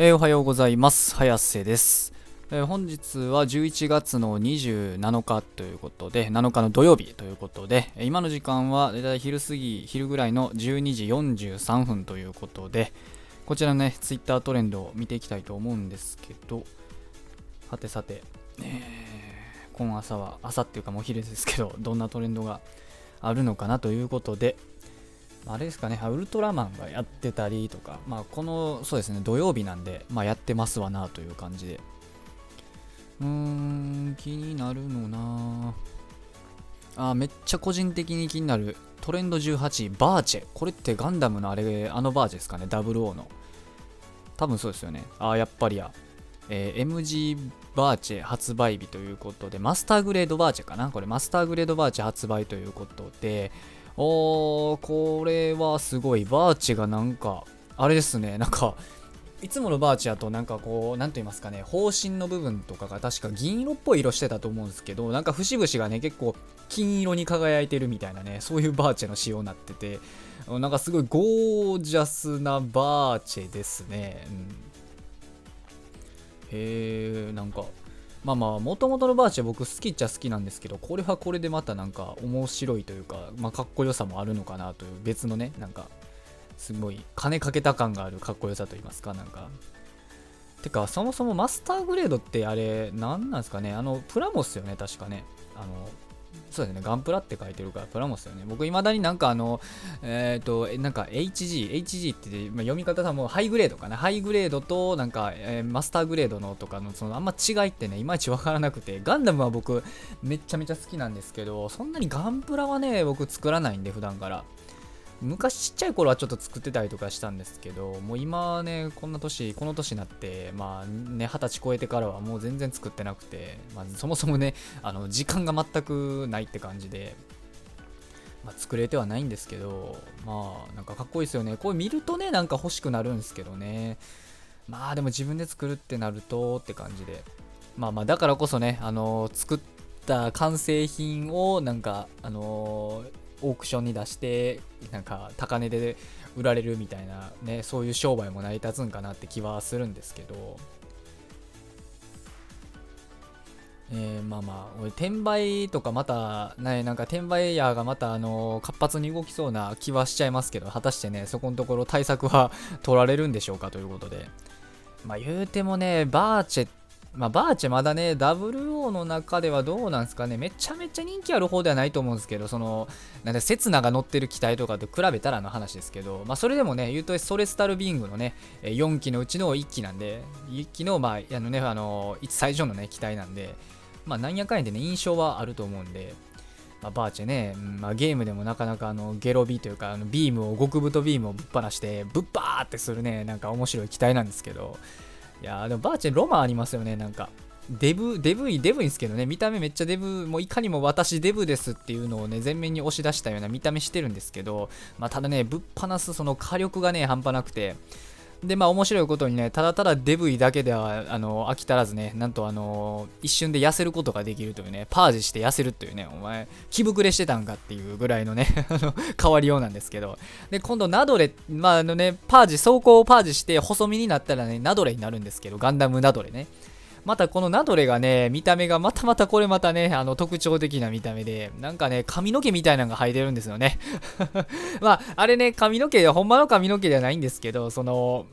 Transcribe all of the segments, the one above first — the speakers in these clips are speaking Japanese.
えー、おはようございます。早瀬です。えー、本日は11月の27日ということで、7日の土曜日ということで、今の時間はだいたい昼過ぎ、昼ぐらいの12時43分ということで、こちらのね、ツイッタートレンドを見ていきたいと思うんですけど、はてさて、えー、今朝は、朝っていうかもう昼ですけど、どんなトレンドがあるのかなということで、あれですかね、ウルトラマンがやってたりとか、まあ、この、そうですね、土曜日なんで、まあ、やってますわなという感じで。うーん、気になるのなあ、めっちゃ個人的に気になる。トレンド18、バーチェ。これってガンダムのあれ、あのバーチェですかね、00の。多分そうですよね。あ、やっぱりや。えー、MG バーチェ発売日ということで、マスターグレードバーチェかな？これマスターグレードバーチェ発売ということで、おー、これはすごい。バーチがなんか、あれですね、なんか、いつものバーチやとなんかこう、なんと言いますかね、方針の部分とかが確か銀色っぽい色してたと思うんですけど、なんか節々がね、結構金色に輝いてるみたいなね、そういうバーチェの仕様になってて、なんかすごいゴージャスなバーチェですね。うん、へえ、なんか、まあまあ、もともとのバーチは僕好きっちゃ好きなんですけど、これはこれでまたなんか面白いというか、まあかっこよさもあるのかなという別のね、なんか、すごい金かけた感があるかっこよさと言いますか、なんか。てか、そもそもマスターグレードってあれ、何なんですかね、あの、プラモっすよね、確かね？あの、そうですね、ガンプラって書いてるから、プラモスよね。僕、いまだになんかあの、えっ、ー、と、なんか HG、HG って、まあ、読み方さ、もうハイグレードかな。ハイグレードと、なんか、えー、マスターグレードのとかの、その、あんま違いってね、いまいちわからなくて、ガンダムは僕、めちゃめちゃ好きなんですけど、そんなにガンプラはね、僕作らないんで、普段から。昔ちっちゃい頃はちょっと作ってたりとかしたんですけど、もう今ね、こんな年、この年になって、まあね、二十歳超えてからはもう全然作ってなくて、まあ、そもそもね、あの時間が全くないって感じで、まあ、作れてはないんですけど、まあなんかかっこいいですよね。これ見るとね、なんか欲しくなるんですけどね。まあでも自分で作るってなるとって感じで。まあまあだからこそね、あの、作った完成品をなんか、あのーオークションに出してなんか高値で売られるみたいなねそういう商売も成り立つんかなって気はするんですけどえー、まあまあ、俺、転売とかまた、ね、なんか転売ヤーがまた、あの、活発に動きそうな気はしちゃいますけど、果たしてね、そこのところ対策は取られるんでしょうかということで。まあ言うてもね、バーチェっまあ、バーチェまだね、WO の中ではどうなんですかね、めちゃめちゃ人気ある方ではないと思うんですけど、その、なんで、セツナが乗ってる機体とかと比べたらの話ですけど、まあ、それでもね、言うとソレスタルビングのね、4機のうちの1機なんで、1機の、まあ、あのね、あの、最上のね、機体なんで、まあ、なんやかんやでね、印象はあると思うんで、まあ、バーチェね、まあ、ゲームでもなかなかあのゲロビというかあのビームを極太ビームをぶっ放してぶっばーってするねなんか面白い機体なんですけど。いやでもバーチェンロマンありますよね、なんか。デブ、デブい、デブいんですけどね、見た目めっちゃデブ、もういかにも私デブですっていうのをね、前面に押し出したような見た目してるんですけど、まあ、ただね、ぶっ放すその火力がね、半端なくて、で、まあ面白いことにね、ただただデブイだけではあの飽き足らずね、なんとあの一瞬で痩せることができるというね、パージして痩せるというね、お前、気膨れしてたんかっていうぐらいのね あの変わりようなんですけど、で、今度ナドレ、まああのね、パージ、走行をパージして細身になったらね、ナドレになるんですけど、ガンダムナドレね。またこのナドレがね、見た目がまたまたこれまたね、あの特徴的な見た目で、なんかね、髪の毛みたいなのが生えてるんですよね。まあ、あれね、髪の毛、ほんまの髪の毛ではないんですけど、その、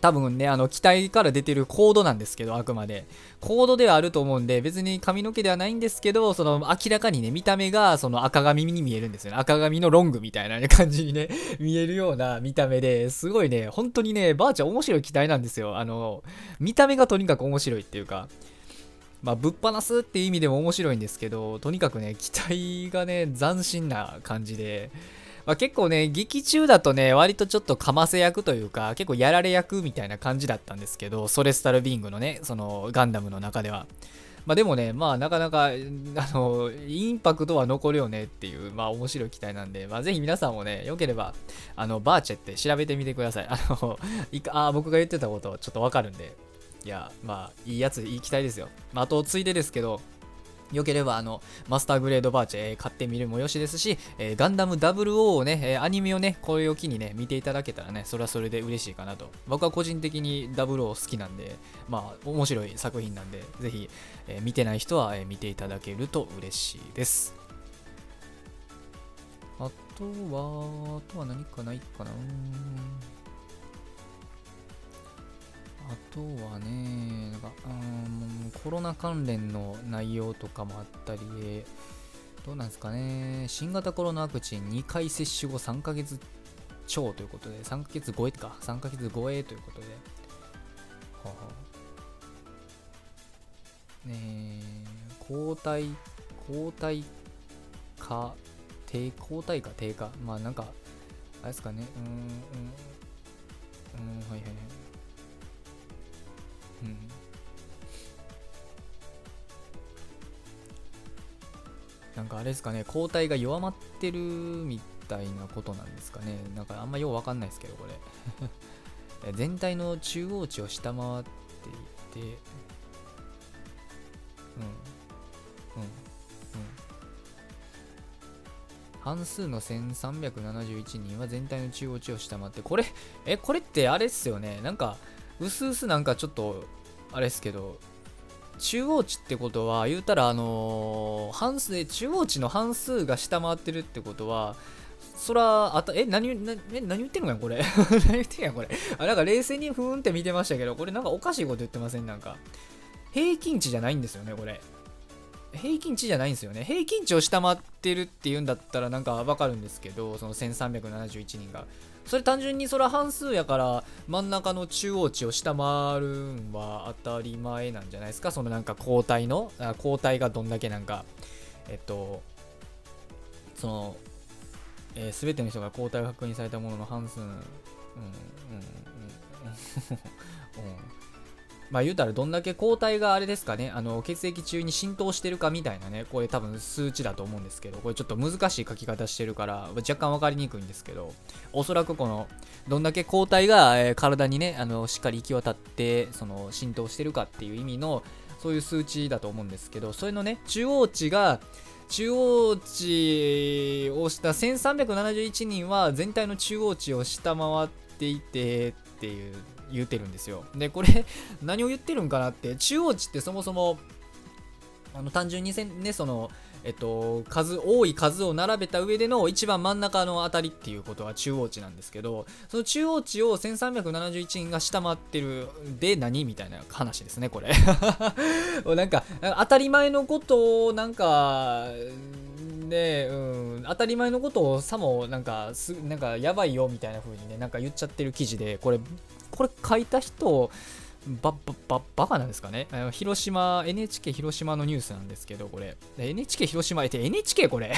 多分ね、あの、機体から出てるコードなんですけど、あくまで。コードではあると思うんで、別に髪の毛ではないんですけど、その、明らかにね、見た目が、その赤髪に見えるんですよね。赤髪のロングみたいな、感じにね、見えるような見た目ですごいね、本当にね、バーチャ面白い機体なんですよ。あの、見た目がとにかく面白いっていうか、まあ、ぶっ放すっていう意味でも面白いんですけど、とにかくね、機体がね、斬新な感じで、まあ、結構ね、劇中だとね、割とちょっとかませ役というか、結構やられ役みたいな感じだったんですけど、ソレスタルビングのね、そのガンダムの中では。まあでもね、まあなかなか、あの、インパクトは残るよねっていう、まあ面白い機体なんで、まあぜひ皆さんもね、よければ、あの、バーチェって調べてみてください。あの、いかあ僕が言ってたことちょっとわかるんで、いや、まあいいやつ、いい機体ですよ。まああと、ついでですけど、よければあのマスターグレードバーチェ、えー買ってみるもよしですし、えーガンダム00をね、えーアニメをね、これを機にね、見ていただけたらね、それはそれで嬉しいかなと。僕は個人的に00好きなんで、まあ、面白い作品なんで、ぜひ、えー見てない人は、え見ていただけると嬉しいです。あとは、あとは何かないかなあとはね、なんか、うんコロナ関連の内容とかもあったりで、どうなんですかね、新型コロナワクチン2回接種後3ヶ月超ということで、3ヶ月超えか、3ヶ月超えということで、はあ、ね、抗体、抗体か、低、抗体か低下、まあなんか、あれですかね、うーん、うん、うん、はいはいはい。なんかあれですかね、抗体が弱まってるみたいなことなんですかね。なんかあんまようわかんないですけど、これ。全体の中央値を下回っていて、うん、うん、うん。半数の1371人は全体の中央値を下回って、これ、え、これってあれっすよね。なんか、うすうすなんかちょっと、あれっすけど、中央値ってことは言うたらあのー半数で中央値の半数が下回ってるってことはそらあたえ何なえ何言ってんのかよこれ。何言ってんやこれ。あなんか冷静にふーんって見てましたけどこれなんかおかしいこと言ってません？なんか。平均値じゃないんですよねこれ。平均値じゃないんですよね。平均値を下回ってるっていうんだったらなんかわかるんですけどその1371人が。それ単純にそれは半数やから真ん中の中央値を下回るんは当たり前なんじゃないですか？そのなんか抗体のあ抗体がどんだけなんかえっとその、えー、全ての人が抗体が確認されたものの半数うんうんうんうん。まあ言うたらどんだけ抗体があれですかね、あの血液中に浸透してるかみたいなね、これ多分数値だと思うんですけど、これちょっと難しい書き方してるから、若干分かりにくいんですけど、おそらくこの、どんだけ抗体が、え体にね、あのしっかり行き渡って、その浸透してるかっていう意味の、そういう数値だと思うんですけど、それのね、中央値が、中央値をした1371人は全体の中央値を下回っていてっていう言ってるんですよ。でこれ 何を言ってるんかなって中央値ってそもそもあの単純にせんねそのえっと、数多い数を並べた上での一番真ん中のあたりっていうことは中央値なんですけどその中央値を1371人が下回ってるで何みたいな話ですねこれ。なんか当たり前のことをなんかで、うん、当たり前のことをさもなんかすなんかやばいよみたいな風にねなんか言っちゃってる記事でこれこれ書いた人ば、ば、ば、バカなんですかね？あの広島、NHK 広島のニュースなんですけど、これ。NHK 広島、え、て NHK これ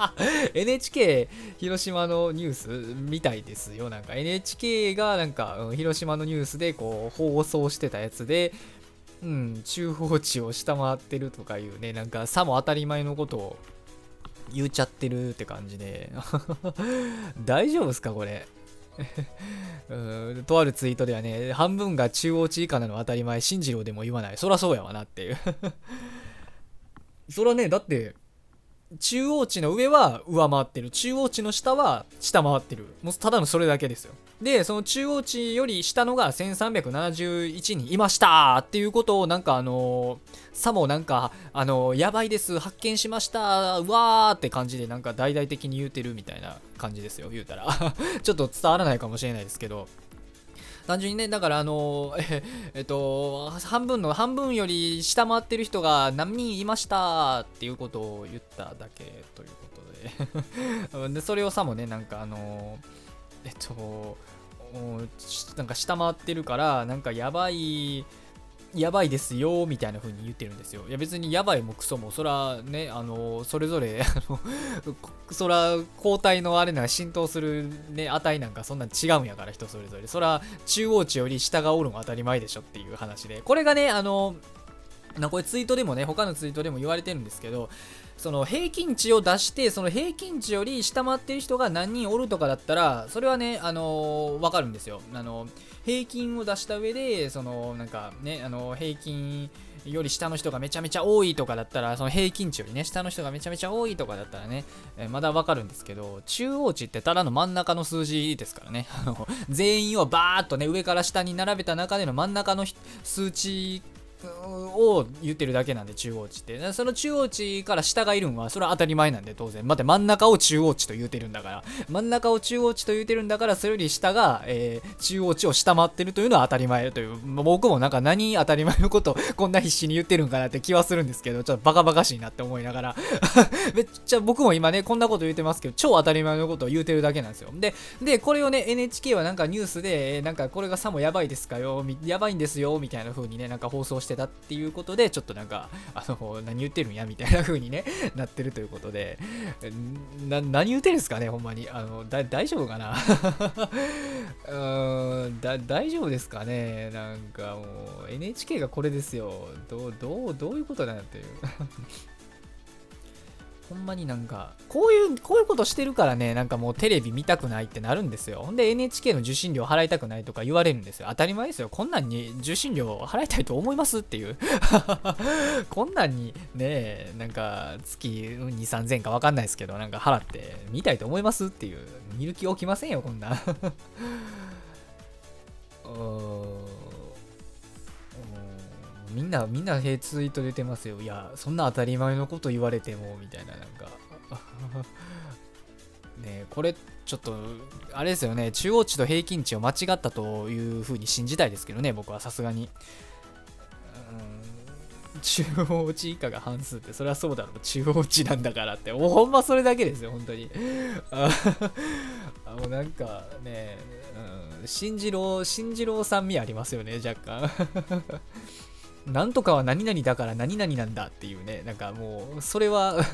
?NHK 広島のニュースみたいですよ。なんか NHK がなんか、広島のニュースでこう放送してたやつで、うん、中央値を下回ってるとかいうね、なんかさも当たり前のことを言っちゃってるって感じで。大丈夫ですかこれ？うんとあるツイートではね、半分が中央値以下なの当たり前、進次郎でも言わない。そらそうやわなっていう。そらね、だって、中央値の上は上回ってる。中央値の下は下回ってる。もうただのそれだけですよ。で、その中央値より下のが1371人いましたっていうことをなんかあのーさもなんか、あのーやばいです、発見しました、うわーって感じでなんか大々的に言うてるみたいな感じですよ、言うたら。ちょっと伝わらないかもしれないですけど。単純にね、だからあのーえ えっと、半分の、半分より下回ってる人が何人いましたっていうことを言っただけということで。で、それをさもね、なんかあのーえっと、なんか下回ってるから、なんかやばい、やばいですよみたいな風に言ってるんですよ。いや別にやばいもクソも、そらね、あの、それぞれ、あの、そら抗体のあれな浸透するね、値なんかそんなん違うんやから人それぞれ。そら中央値より下がおるのが当たり前でしょっていう話で。これがね、あの、なこれツイートでもね、他のツイートでも言われてるんですけど、その平均値を出してその平均値より下回ってる人が何人おるとかだったらそれはねあのー、分かるんですよ。あの平均を出した上でそのなんかねあの平均より下の人がめちゃめちゃ多いとかだったらその平均値よりね下の人がめちゃめちゃ多いとかだったらね、え、まだわかるんですけど中央値ってただの真ん中の数字ですからね。あの全員をバーっとね上から下に並べた中での真ん中の数値を言ってるだけなんで中央値ってその中央値から下がいるんはそれは当たり前なんで当然。待って真ん中を中央値と言うてるんだから。真ん中を中央値と言うてるんだからそれより下が、えー、中央値を下回ってるというのは当たり前という。僕もなんか何当たり前のこと こんな必死に言ってるんかなって気はするんですけどちょっとバカバカしいなって思いながら。めっちゃ僕も今ねこんなこと言ってますけど超当たり前のことを言うてるだけなんですよ。ででこれをね NHK はなんかニュースでなんかこれがさもやばいですかよやばいんですよみたいな風にねなんか放送してたっていうことでちょっとなんかあの何言ってるんやみたいな風にね なってるということでな何言ってるんですかねほんまに。あの大丈夫かな？うんだ大丈夫ですかね？なんかもう NHK がこれですよ。どうどうどういうことだよっていう。ほんまになんか、こういう、こういうことしてるからね、なんかもうテレビ見たくないってなるんですよ。ほんで NHK の受信料払いたくないとか言われるんですよ。当たり前ですよ。こんなんに受信料払いたいと思いますっていう。こんなんにね、なんか月2、3000円かわかんないですけど、なんか払って見たいと思いますっていう。見る気起きませんよ、こんな。うん。みんな、みんなヘツイート出てますよ。いや、そんな当たり前のこと言われても、みたいな、なんか。ねこれ、ちょっと、あれですよね、中央値と平均値を間違ったというふうに信じたいですけどね、僕はさすがに。中央値以下が半数って、それはそうだろう。中央値なんだからって。もうほんまそれだけですよ、本当に。あもうなんかね、うん、信じろ、信じろさん味ありますよね、若干。なんとかは何々だから何々なんだっていうね、なんかもう、それは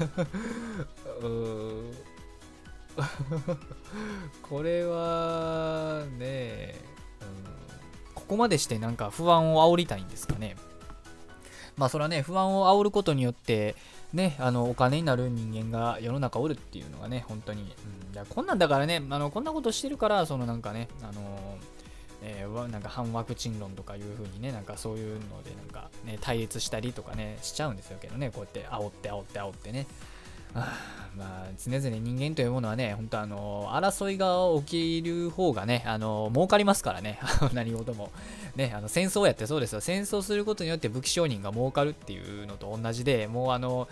これはね、うん、ここまでしてなんか不安を煽りたいんですかね。まあそれはね、不安を煽ることによって、ね、あのお金になる人間が世の中おるっていうのがね、本当に、うん、こんなんだからね、あのこんなことしてるから、そのなんかね、あのえー、なんか反ワクチン論とかいう風にね、なんかそういうのでなんかね、対立したりとかね、しちゃうんですよけどね、こうやって煽って煽って煽ってね。まあ、常々人間というものはね、本当あの、争いが起きる方がね、あの、儲かりますからね、何事も。ね、あの、戦争やってそうですよ。戦争することによって武器商人が儲かるっていうのと同じで、もうあの、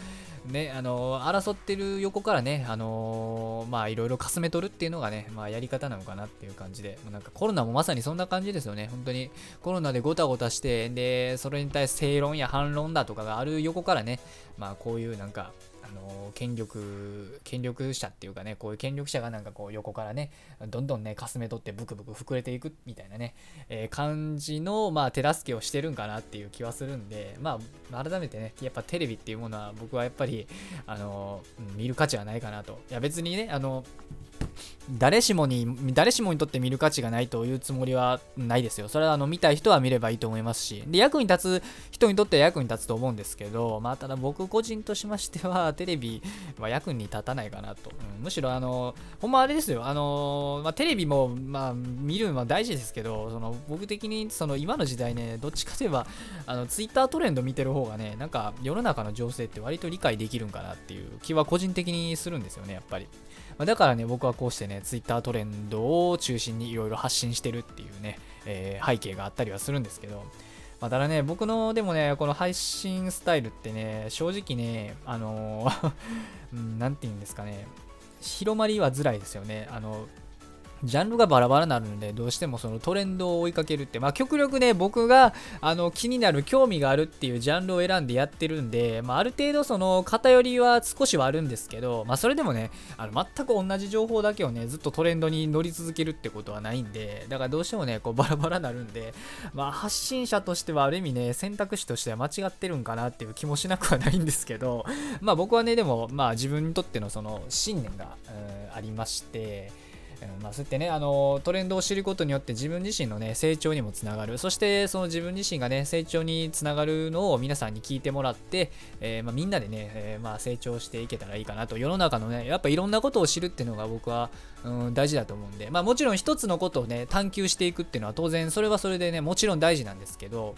ね、あの争ってる横からね、あの、まあいろいろかすめ取るっていうのがね、まあやり方なのかなっていう感じで、もうなんかコロナもまさにそんな感じですよね、本当にコロナでごたごたして、で、それに対して正論や反論だとかがある横からね、まあこういうなんか、あの権力権力者っていうかねこういう権力者がなんかこう横からねどんどんねかすめ取ってブクブク膨れていくみたいなね、えー、感じのまあ手助けをしてるんかなっていう気はするんでまあ改めてねやっぱテレビっていうものは僕はやっぱりあの見る価値はないかなと。いや別にねあの誰しもに、誰しもにとって見る価値がないというつもりはないですよ。それはあの見たい人は見ればいいと思いますし、で、役に立つ人にとっては役に立つと思うんですけど、まあ、ただ僕個人としましては、テレビは役に立たないかなと。うん、むしろ、あの、ほんまあれですよ、あの、まあ、テレビも、まあ、見るのは大事ですけど、その、僕的に、その、今の時代ね、どっちかといえば、あの、ツイッタートレンド見てる方がね、なんか、世の中の情勢って割と理解できるんかなっていう気は個人的にするんですよね、やっぱり。まだからね、僕はこうしてね、Twitter トレンドを中心にいろいろ発信してるっていうね、えー、背景があったりはするんですけど、まあ、ただね、僕のでもね、この配信スタイルってね、正直ね、あのー、なんて言うんですかね、広まりはづらいですよね。あの、ジャンルがバラバラになるので、どうしてもそのトレンドを追いかけるって、まあ極力ね、僕があの気になる、興味があるっていうジャンルを選んでやってるんで、まあある程度その偏りは少しはあるんですけど、まあそれでもね、あの全く同じ情報だけをね、ずっとトレンドに乗り続けるってことはないんで、だからどうしてもね、こうバラバラになるんで、まあ発信者としてはある意味ね、選択肢としては間違ってるんかなっていう気もしなくはないんですけど、まあ僕はね、でもまあ自分にとってのその信念が、ありまして、まあ、そうやってね、あのトレンドを知ることによって自分自身のね、成長にもつながる。そしてその自分自身がね、成長につながるのを皆さんに聞いてもらって、えー、まあ、みんなでね、えー、まあ、成長していけたらいいかなと。世の中のね、やっぱいろんなことを知るっていうのが僕は、うん、大事だと思うんで、まあもちろん一つのことをね、探求していくっていうのは当然それはそれでね、もちろん大事なんですけど、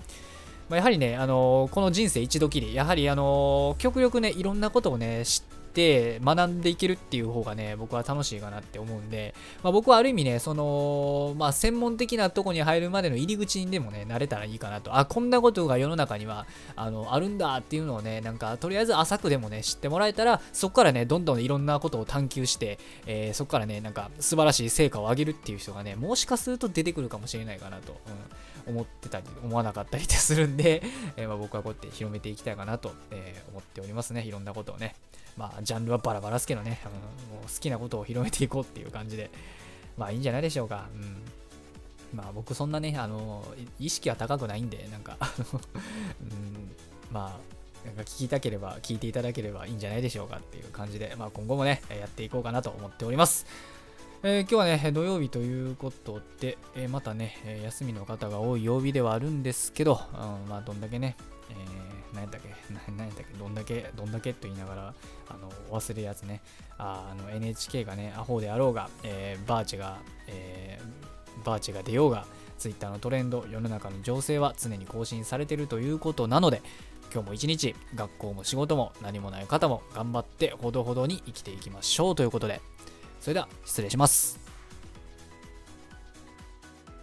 まあ、やはりね、あのー、この人生一度きり、やはり、あのー、極力ね、いろんなことをね、知って学んでいけるっていう方がね、僕は楽しいかなって思うんで、まあ、僕はある意味ね、その、まあ、専門的なとこに入るまでの入り口にでもね、なれたらいいかなと。あ、こんなことが世の中には、あの、あるんだっていうのをね、なんか、とりあえず浅くでもね、知ってもらえたら、そこからね、どんどんいろんなことを探求して、えー、そこからね、なんか、素晴らしい成果を上げるっていう人がね、もしかすると出てくるかもしれないかなと。うん思ってたり、思わなかったりってするんで、えー、まあ、僕はこうやって広めていきたいかなと、えー、思っておりますね。いろんなことをね。まあ、ジャンルはバラバラですけどね、うん、もう好きなことを広めていこうっていう感じで、まあいいんじゃないでしょうか。うん。まあ僕そんなね、あの、意識は高くないんで、なんかうん、まあ、なんか聞きたければ聞いていただければいいんじゃないでしょうかっていう感じで、まあ今後もね、やっていこうかなと思っております。えー、今日はね、土曜日ということで、えー、またね、休みの方が多い曜日ではあるんですけど、うん、まあ、どんだけね、えー、何やったっけ、何やったっけ、どんだけ、どんだけと言いながら、あの、忘れるやつね、ああの NHK がね、アホであろうが、えー、バーチが、えー、バーチが出ようが、Twitter のトレンド、世の中の情勢は常に更新されてるということなので、今日も一日、学校も仕事も何もない方も頑張ってほどほどに生きていきましょうということで、それでは失礼します。